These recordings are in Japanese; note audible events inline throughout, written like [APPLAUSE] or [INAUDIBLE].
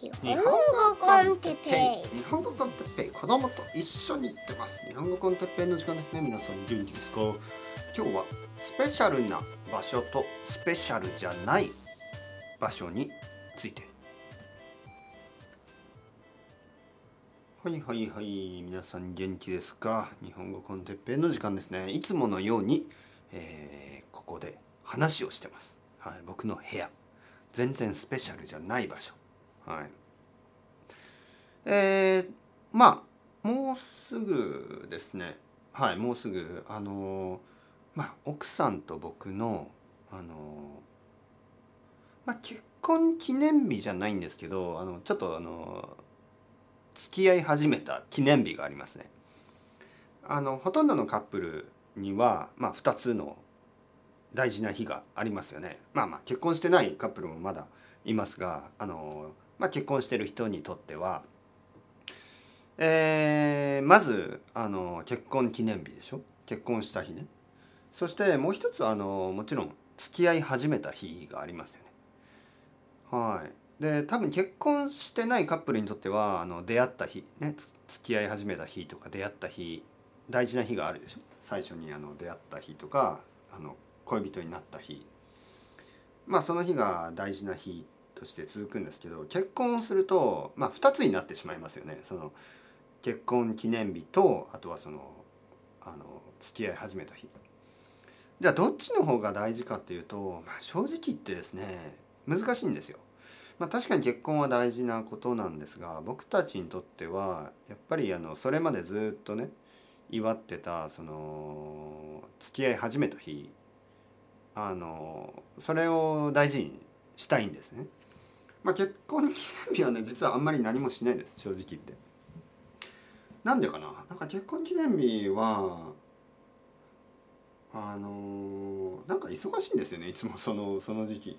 日本語 con テッペイ。日本語 con テッペイ。子供と一緒に行ってます。日本語 con テッペイの時間ですね。皆さん元気ですか？今日はスペシャルな場所とスペシャルじゃない場所について。はいはいはい。皆さん元気ですか？日本語 con テッペイの時間ですね。いつものように、えーここで話をしてます。はい僕の部屋。全然スペシャルじゃない場所。はい。えー、まあもうすぐですね。はいもうすぐあのまあ奥さんと僕のあのまあ結婚記念日じゃないんですけどあのちょっとあの付き合い始めた記念日がありますね。あのほとんどのカップルには、まあ、2つの大事な日がありますよね。まあまあ結婚してないカップルもまだいますがあの、まあ、結婚してる人にとっては、えーまずあの結婚記念日でしょ？結婚した日ね。そしてもう一つあのもちろん付き合い始めた日がありますよね。はい。で多分結婚してないカップルにとってはあの出会った日ね付き合い始めた日とか出会った日大事な日があるでしょ？最初にあの出会った日とかあの恋人になった日。まあその日が大事な日として続くんですけど結婚をすると、まあ、2つになってしまいますよねその結婚記念日とあとはそのあの付き合い始めた日じゃあどっちの方が大事かっていうと、まあ、正直言ってですね難しいんですよ。まあ、確かに結婚は大事なことなんですが僕たちにとってはやっぱりあのそれまでずっとね祝ってたその付き合い始めた日あのそれを大事にしたいんですね。まあ、結婚記念日はね実はあんまり何もしないです正直言って。なんでかな？なんか結婚記念日はあのなんか忙しいんですよねいつもそのその時期。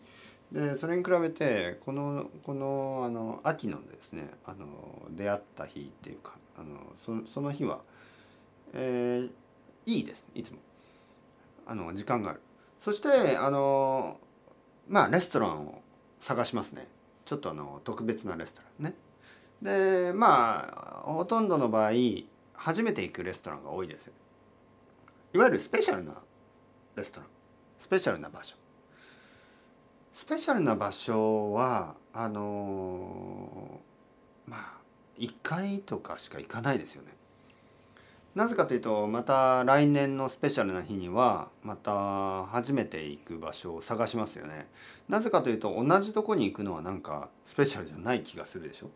でそれに比べてこのこのあの秋のですねあの出会った日っていうかあのそその日は、えーいいですいつもあの時間があるそしてあのまあレストランを探しますねちょっとあの特別なレストランね。でまあほとんどの場合初めて行くレストランが多いですいわゆるスペシャルなレストラン。スペシャルな場所。スペシャルな場所はあのまあ1回とかしか行かないですよね。なぜかというとまた来年のスペシャルな日にはまた初めて行く場所を探しますよね。なぜかというと同じとこに行くのはなんかスペシャルじゃない気がするでしょ。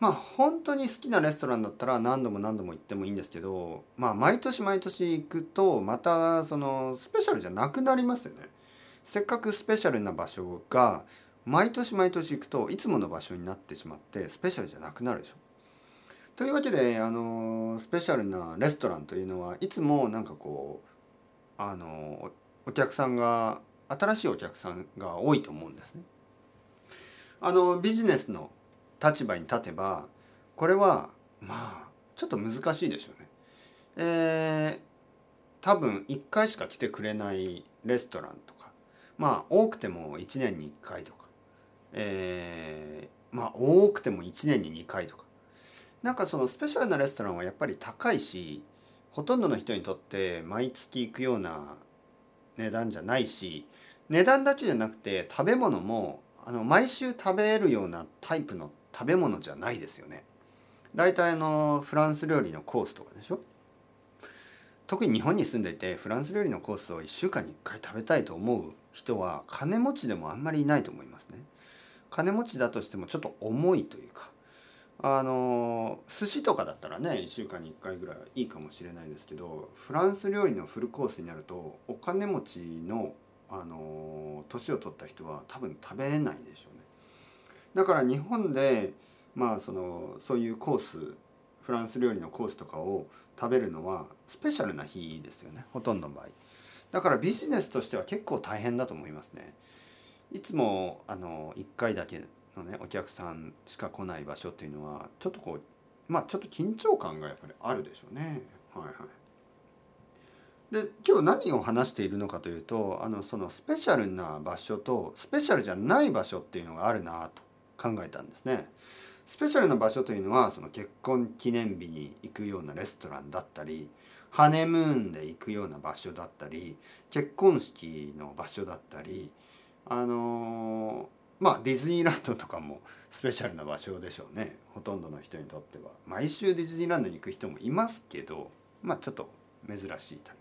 まあ本当に好きなレストランだったら何度も何度も行ってもいいんですけどまあ毎年毎年行くとまたそのスペシャルじゃなくなりますよね。せっかくスペシャルな場所が毎年毎年行くといつもの場所になってしまってスペシャルじゃなくなるでしょ。というわけであのスペシャルなレストランというのはいつもなんかこうあのお客さんが新しいお客さんが多いと思うんですね。あのビジネスの立場に立てばこれはまあちょっと難しいでしょうね。えー、多分1回しか来てくれないレストランとかまあ多くても1年に1回とか、えー、まあ多くても1年に2回とかなんかそのスペシャルなレストランはやっぱり高いしほとんどの人にとって毎月行くような値段じゃないし値段だけじゃなくて食べ物もあの毎週食べるようなタイプの食べ物じゃないですよね。大体あのフランス料理のコースとかでしょ？特に日本に住んでいてフランス料理のコースを1週間に1回食べたいと思う人は金持ちでもあんまりいないと思いますね。金持ちだとしてもちょっと重いというかあの寿司とかだったらね1週間に1回ぐらいいいかもしれないですけどフランス料理のフルコースになるとお金持ちのあの年を取った人は多分食べれないでしょうね。だから日本でまあそのそういうコースフランス料理のコースとかを食べるのはスペシャルな日ですよねほとんどの場合。だからビジネスとしては結構大変だと思いますね。いつもあの1回だけのねお客さんしか来ない場所っていうのはちょっとこうまあちょっと緊張感がやっぱりあるでしょうね。はいはい。で今日何を話しているのかというとあのそのスペシャルな場所とスペシャルじゃない場所っていうのがあるなと考えたんですね。スペシャルな場所というのはその結婚記念日に行くようなレストランだったりハネムーンで行くような場所だったり結婚式の場所だったりあのー、まあディズニーランドとかもスペシャルな場所でしょうね。ほとんどの人にとっては。毎週ディズニーランドに行く人もいますけどまあちょっと珍しいタイ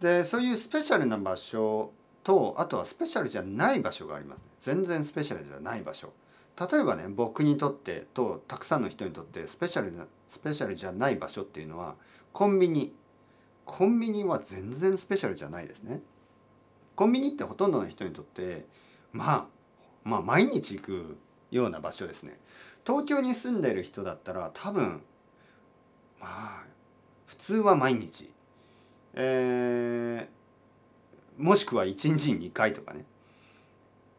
プ。でそういうスペシャルな場所とあとはスペシャルじゃない場所がありますね。全然スペシャルじゃない場所。例えばね僕にとってとたくさんの人にとってスペシャルなスペシャルじゃない場所っていうのはコンビニ。コンビニは全然スペシャルじゃないですね。コンビニってほとんどの人にとってまあまあ毎日行くような場所ですね。東京に住んでる人だったら多分まあ普通は毎日。えー、もしくは1日に2回とかね。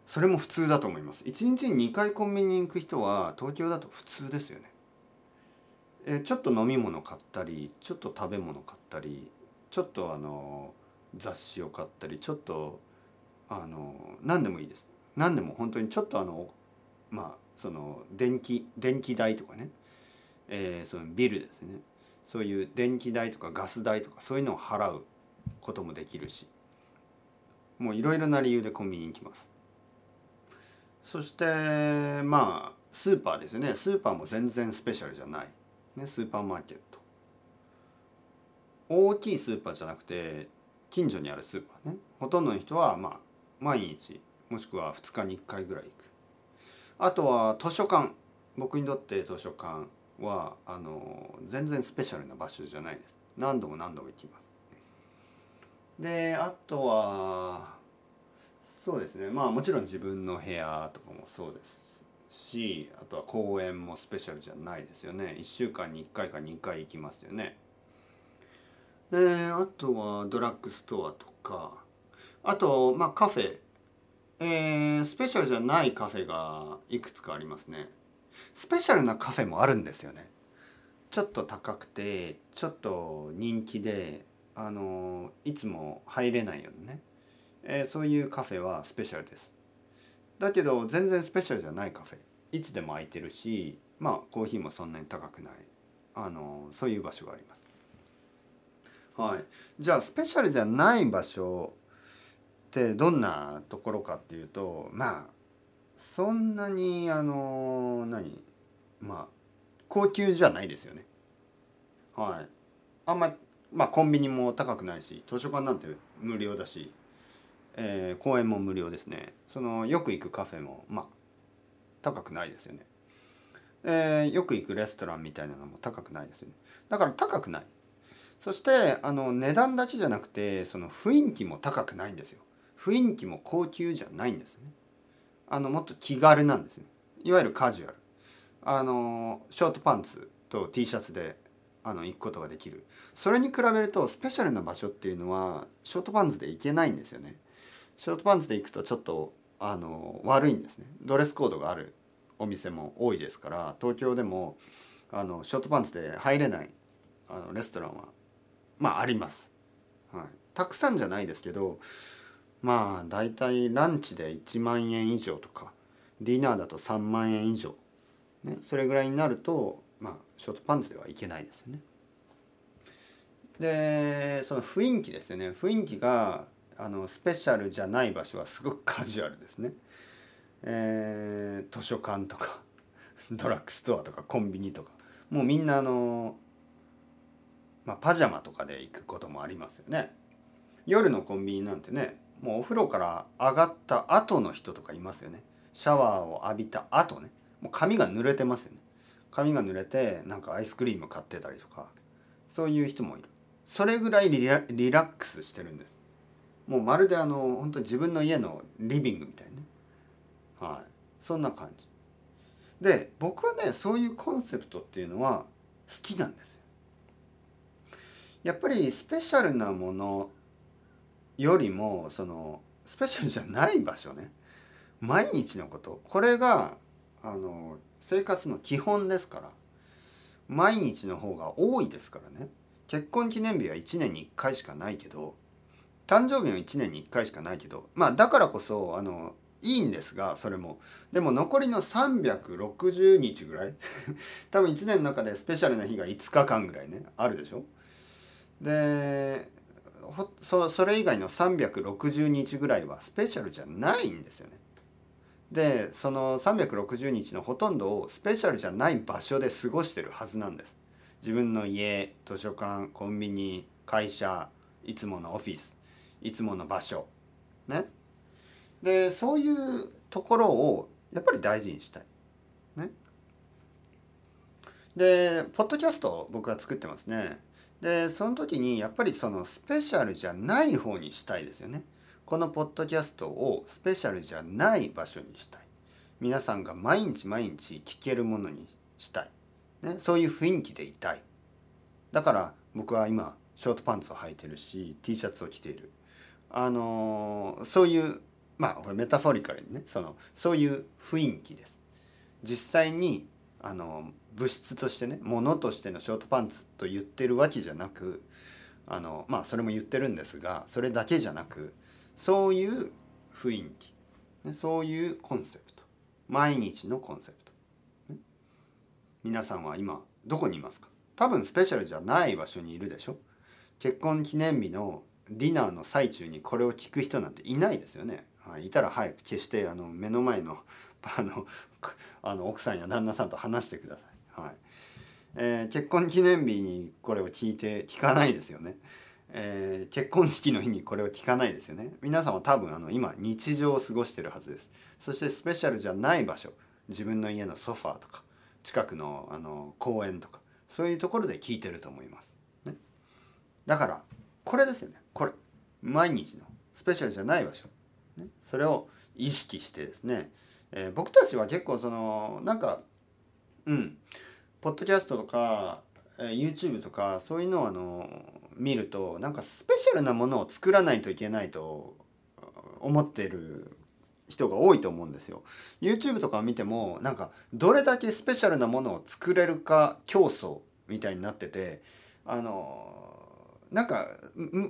それも普通だと思います。1日に2回コンビニに行く人は東京だと普通ですよね。えちょっと飲み物買ったりちょっと食べ物買ったりちょっとあの雑誌を買ったりちょっとあの何でもいいです。何でも本当にちょっとあのまあその電気電気代とかね、えー、そのビルですね。そういう電気代とかガス代とかそういうのを払うこともできるし。もういろいろな理由でコンビニに行きます。そしてまあスーパーですね。スーパーも全然スペシャルじゃない。ね、スーパーマーケット。大きいスーパーじゃなくて近所にあるスーパーね。ほとんどの人はまあ毎日もしくは2日に1回ぐらい行く。あとは図書館。僕にとって図書館はあの全然スペシャルな場所じゃないです。何度も何度も行きます。であとはそうですね。まあもちろん自分の部屋とかもそうですしあとは公演もスペシャルじゃないですよね。1週間に1回か2回行きますよね。えー、あとはドラッグストアとかあとまあカフェ。えー、スペシャルじゃないカフェがいくつかありますね。スペシャルなカフェもあるんですよね。ちょっと高くてちょっと人気であのいつも入れないようなね、えー、そういうカフェはスペシャルです。だけど全然スペシャルじゃないカフェ。いつでも空いてるしまあコーヒーもそんなに高くない。あのそういう場所があります。はい、じゃあスペシャルじゃない場所ってどんなところかっていうとまあそんなにあの何まあ高級じゃないですよね。はい。あんままあコンビニも高くないし図書館なんて無料だし、えー、公園も無料ですね。そのよく行くカフェもまあ高くないですよね。えー、よく行くレストランみたいなのも高くないですよね。だから高くない。そしてあの値段だけじゃなくてその雰囲気も高くないんですよ。雰囲気も高級じゃないんですね。あのもっと気軽なんですね。いわゆるカジュアル。あのショートパンツと T シャツであの行くことができる。それに比べるとスペシャルな場所っていうのはショートパンツで行けないんですよね。ショートパンツで行くとちょっとあの悪いんですねドレスコードがあるお店も多いですから東京でもあのショートパンツで入れないあのレストランはまああります、はい、たくさんじゃないですけどまあ大体ランチで1万円以上とかディナーだと3万円以上、ね、それぐらいになるとまあショートパンツではいけないですよねでその雰囲気ですよね雰囲気があのスペシャルじゃない場所はすごくカジュアルですね。えー、図書館とか [LAUGHS] ドラッグストアとかコンビニとかもうみんなあの、まあ、パジャマとかで行くこともありますよね。夜のコンビニなんてねもうお風呂から上がった後の人とかいますよね。シャワーを浴びた後ねもう髪が濡れてますよね。髪が濡れてなんかアイスクリーム買ってたりとかそういう人もいる。それぐらいリラックスしてるんです。もうまるであの本当自分の家のリビングみたいねはいそんな感じで僕はねそういうコンセプトっていうのは好きなんですよやっぱりスペシャルなものよりもそのスペシャルじゃない場所ね。毎日のこと。これがあの生活の基本ですから。毎日の方が多いですからね。結婚記念日は1年に1回しかないけど誕生日は1年に1回しかないけどまあだからこそあのいいんですがそれも。でも残りの360日ぐらい多分1年の中でスペシャルな日が5日間ぐらいねあるでしょ。でそそれ以外の360日ぐらいはスペシャルじゃないんですよね。でその360日のほとんどをスペシャルじゃない場所で過ごしてるはずなんです。自分の家図書館コンビニ会社いつものオフィスいつもの場所。ね。でそういうところをやっぱり大事にしたい。ね、でポッドキャスト僕は作ってますね。でその時にやっぱりそのスペシャルじゃない方にしたいですよね。このポッドキャストをスペシャルじゃない場所にしたい。皆さんが毎日毎日聞けるものにしたい。ね、そういう雰囲気でいたい。だから僕は今ショートパンツを履いてるし T シャツを着ている。あのー、そういうまあこれメタフォリカルにねそのそういう雰囲気です実際にあの物質としてね物としてのショートパンツと言ってるわけじゃなくあのまあそれも言ってるんですがそれだけじゃなくそういう雰囲気、ね、そういうコンセプト毎日のコンセプト、皆さんは今どこにいますか？多分スペシャルじゃない場所にいるでしょ？結婚記念日のディナーの最中にこれを聞く人なんていないですよね。はい、いたら早く消してあの目の前のあのあの奥さんや旦那さんと話してください。はい。えー、結婚記念日にこれを聞いて聞かないですよね。えー、結婚式の日にこれを聞かないですよね。皆さんは多分あの今日常を過ごしてるはずです。そしてスペシャルじゃない場所。自分の家のソファーとか。近くのあの公園とか。そういうところで聞いてると思います。ね、だからこれですよね。これ。毎日の。スペシャルじゃない場所。ね、それを意識してですね、えー、僕たちは結構そのなんかうん。ポッドキャストとか、えー、YouTube とかそういうのをあの見るとなんかスペシャルなものを作らないといけないと思ってる人が多いと思うんですよ。YouTube とかを見てもなんかどれだけスペシャルなものを作れるか競争みたいになっててあのなんか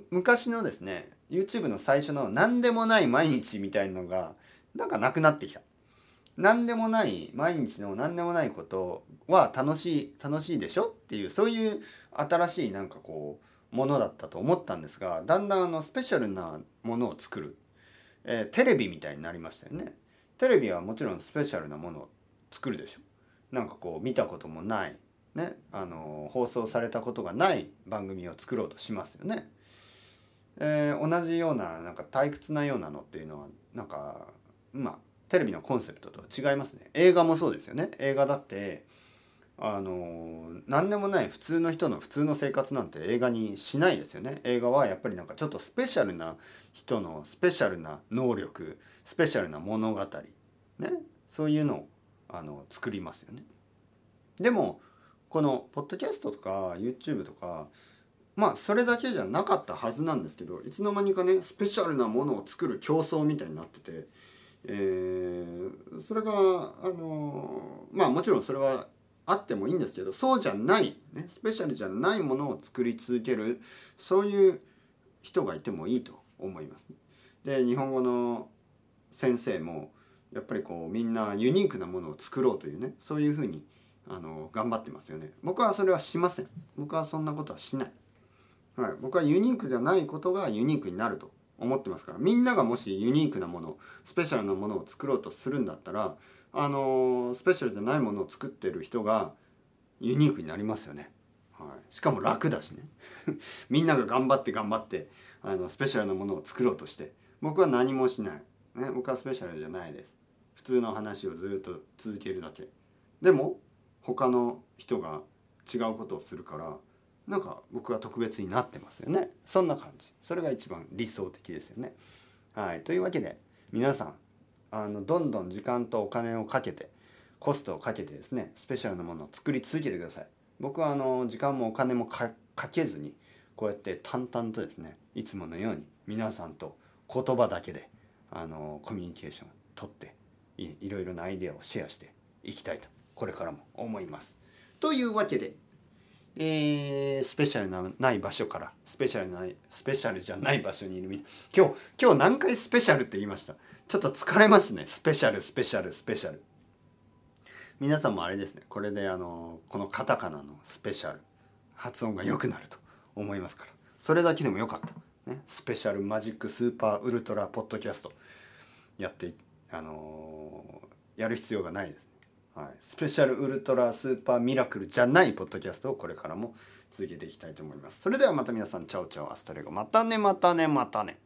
昔のですね YouTube の最初の何でもない毎日みたいのがなんかなくなってきた。何でもない毎日の何でもないことは楽しい楽しいでしょっていうそういう新しいなんかこうものだったと思ったんですがだんだんあのスペシャルなものを作る、えー、テレビみたいになりましたよね。テレビはもちろんスペシャルなものを作るでしょ。なんかこう見たこともないね、あの放送されたことがない番組を作ろうとしますよね。えー、同じようななんか退屈なようなのっていうのはなんかまあテレビのコンセプトとは違いますね。映画もそうですよね。映画だってあの何でもない普通の人の普通の生活なんて映画にしないですよね。映画はやっぱりなんかちょっとスペシャルな人のスペシャルな能力スペシャルな物語ねそういうのをあの作りますよね。でもこのポッドキャストとか YouTube とかまあそれだけじゃなかったはずなんですけどいつの間にかねスペシャルなものを作る競争みたいになってて、えー、それがあのまあもちろんそれはあってもいいんですけどそうじゃない、ね、スペシャルじゃないものを作り続けるそういう人がいてもいいと思います、ね。で日本語の先生もやっぱりこうみんなユニークなものを作ろうというねそういうふうにあの頑張ってますよね。僕はそれはしません。僕はそんなことはしない、はい、僕はユニークじゃないことがユニークになると。思ってますから。みんながもしユニークなものスペシャルなものを作ろうとするんだったらあのスペシャルじゃないものを作ってる人がユニークになりますよね、はい、しかも楽だしね。[LAUGHS] みんなが頑張って頑張ってあのスペシャルなものを作ろうとして僕は何もしない、ね、僕はスペシャルじゃないです。普通の話をずっと続けるだけ。でも他の人が違うことをするからなんか僕は特別になってますよねそんな感じそれが一番理想的ですよね。はい、というわけで皆さんあのどんどん時間とお金をかけてコストをかけてですねスペシャルなものを作り続けてください。僕はあの時間もお金もかけずにこうやって淡々とですねいつものように皆さんと言葉だけであのコミュニケーションをとっていいろいろなアイデアをシェアしていきたいとこれからも思います。というわけでえースペシャルなない場所からスペシャルないスペシャルじゃない場所にいるみ今日今日何回スペシャルって言いました？ちょっと疲れますね。スペシャルスペシャルスペシャル。皆さんもあれですね。これであのこのカタカナのスペシャル。発音が良くなると思いますから。それだけでもよかった、ね、スペシャルマジックスーパーウルトラポッドキャスト。やってあのやる必要がないです、はい、スペシャルウルトラスーパーミラクルじゃないポッドキャストをこれからも続けていきたいと思います。それではまた皆さんチャオチャオアストレゴ。またねまたねまたね。